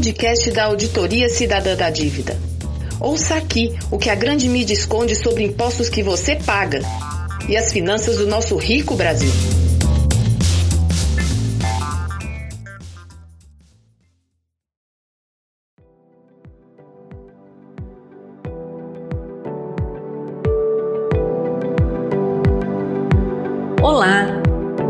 podcast da Auditoria Cidadã da Dívida. Ouça aqui o que a grande mídia esconde sobre impostos que você paga e as finanças do nosso rico Brasil. Olá!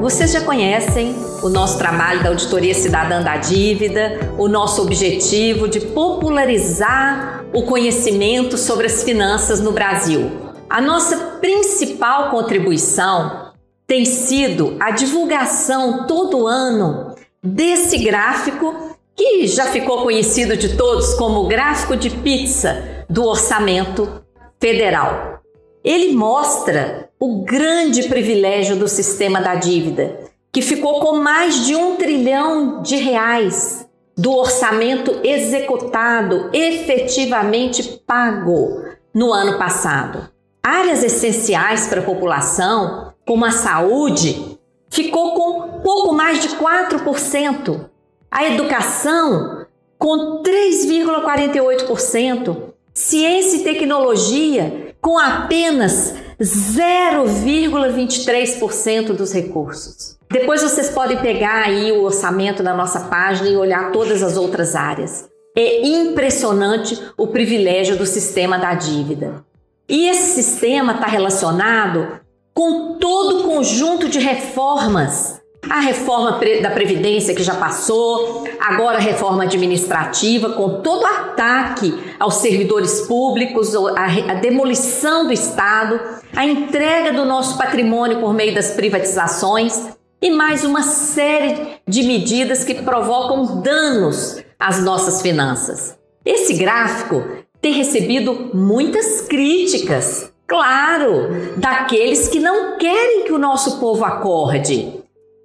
Vocês já conhecem o nosso trabalho da Auditoria Cidadã da Dívida, o nosso objetivo de popularizar o conhecimento sobre as finanças no Brasil. A nossa principal contribuição tem sido a divulgação todo ano desse gráfico que já ficou conhecido de todos como o gráfico de pizza do orçamento federal. Ele mostra o grande privilégio do sistema da dívida, que ficou com mais de um trilhão de reais do orçamento executado, efetivamente pago no ano passado. Áreas essenciais para a população, como a saúde, ficou com pouco mais de 4%. A educação, com 3,48%. Ciência e tecnologia, com apenas 0,23% dos recursos. Depois vocês podem pegar aí o orçamento na nossa página e olhar todas as outras áreas. É impressionante o privilégio do sistema da dívida. E esse sistema está relacionado com todo o conjunto de reformas a reforma da Previdência que já passou, agora a reforma administrativa, com todo o ataque aos servidores públicos, a, demolição do Estado, a entrega do nosso patrimônio por meio das privatizações e mais uma série de medidas que provocam danos às nossas finanças. Esse gráfico tem recebido muitas críticas, claro, daqueles que não querem que o nosso povo acorde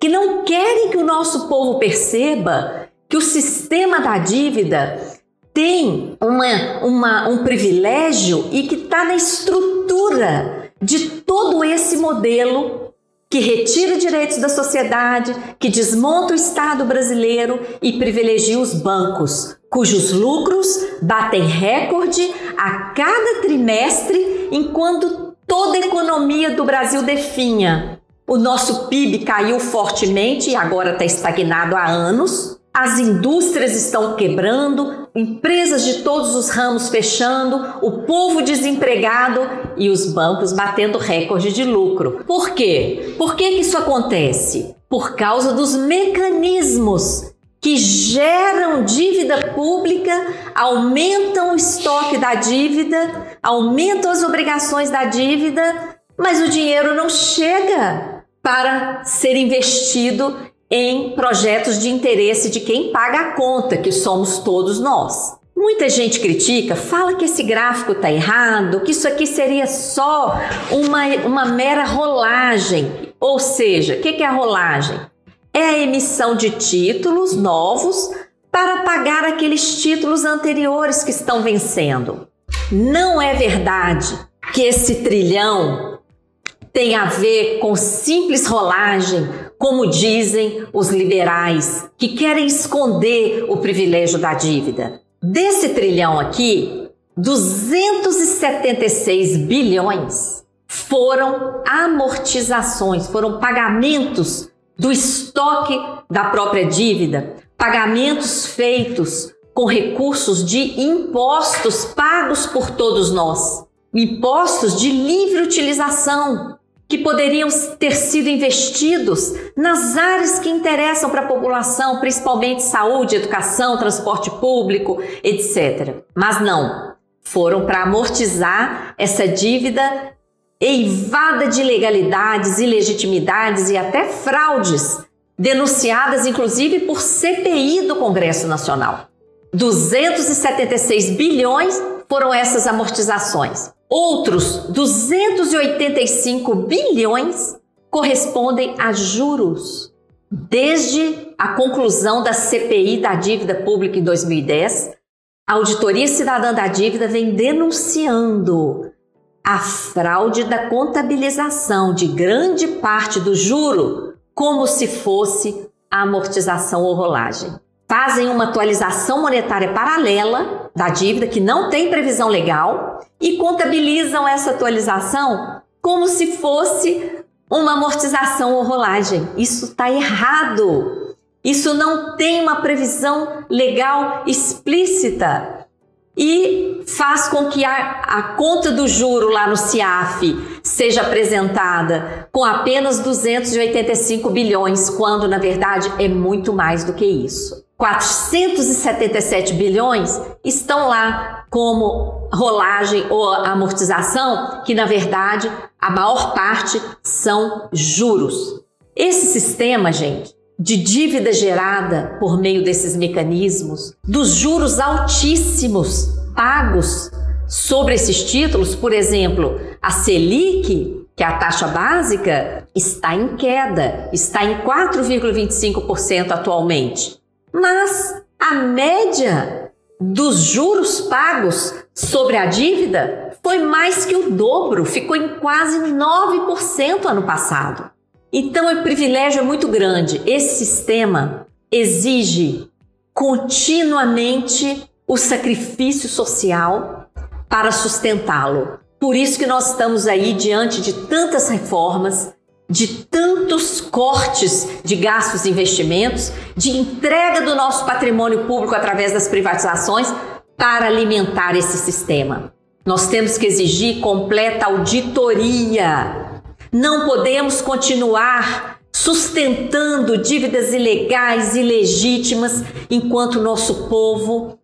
que não querem que o nosso povo perceba que o sistema da dívida tem uma, uma, um privilégio e que está na estrutura de todo esse modelo que retira direitos da sociedade, que desmonta o Estado brasileiro e privilegia os bancos, cujos lucros batem recorde a cada trimestre, enquanto toda a economia do Brasil definha o nosso PIB caiu fortemente e agora está estagnado há anos. As indústrias estão quebrando, empresas de todos os ramos fechando, o povo desempregado e os bancos batendo recorde de lucro. Por quê? Por que, que isso acontece? Por causa dos mecanismos que geram dívida pública, aumentam o estoque da dívida, aumentam as obrigações da dívida, mas o dinheiro não chega para ser investido em projetos de interesse de quem paga a conta, que somos todos nós. Muita gente critica, fala que esse gráfico está errado, que isso aqui seria só uma, uma mera rolagem. Ou seja, o que, que é a rolagem? É a emissão de títulos novos para pagar aqueles títulos anteriores que estão vencendo. Não é verdade que esse trilhão tem a ver com simples rolagem, como dizem os liberais, que querem esconder o privilégio da dívida. Desse trilhão aqui, 276 bilhões foram amortizações, foram pagamentos do estoque da própria dívida, pagamentos feitos com recursos de impostos pagos por todos nós, impostos de livre utilização, que poderiam ter sido investidos nas áreas que interessam para a população, principalmente saúde, educação, transporte público, etc. Mas não, foram para amortizar essa dívida eivada de ilegalidades, ilegitimidades e até fraudes, denunciadas inclusive por CPI do Congresso Nacional. 276 bilhões foram essas amortizações. Outros 285 bilhões correspondem a juros. Desde a conclusão da CPI da dívida pública em 2010, a Auditoria Cidadã da Dívida vem denunciando a fraude da contabilização de grande parte do juro como se fosse amortização ou rolagem. fazem uma atualização monetária paralela da dívida, que não tem previsão legal, e contabilizam essa atualização como se fosse uma amortização ou rolagem. Isso está errado. Isso não tem uma previsão legal explícita e faz com que a, a, conta do juro lá no CIAF seja apresentada com apenas 285 bilhões, quando na verdade é muito mais do que isso. 477 bilhões estão lá como rolagem ou amortização, que na verdade a maior parte são juros. Esse sistema, gente, de dívida gerada por meio desses mecanismos, dos juros altíssimos pagos sobre esses títulos, por exemplo, a Selic, que é a taxa básica, está em queda, está em 4,25% atualmente. Mas a média dos juros pagos sobre a dívida foi mais que o dobro, ficou em quase 9% ano passado. Então, o privilégio é muito grande. Esse sistema exige continuamente o sacrifício social para sustentá-lo. Por isso que nós estamos aí diante de tantas reformas, de tantos cortes de gastos e investimentos, de entrega do nosso patrimônio público através das privatizações para alimentar esse sistema. Nós temos que exigir completa auditoria não podemos continuar sustentando dívidas ilegais e ilegítimas enquanto nosso povo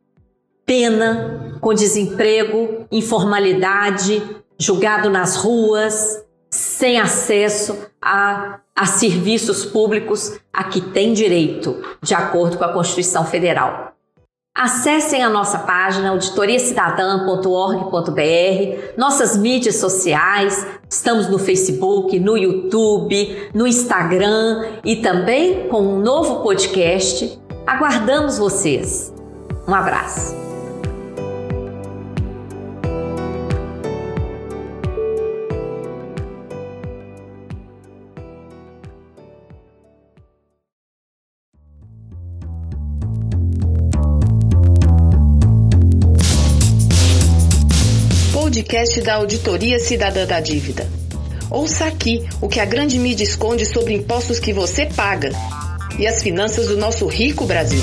pena com desemprego, informalidade, julgado nas ruas, sem acesso a, a serviços públicos a que tem direito, de acordo com a Constituição Federal. Acessem a nossa página auditoriacidadã.org.br, nossas mídias sociais, estamos no Facebook, no YouTube, no Instagram e também com um novo podcast. Aguardamos vocês. Um abraço. Podcast da Auditoria Cidadã da Dívida. Ouça aqui o que a grande mídia esconde sobre impostos que você paga e as finanças do nosso rico Brasil.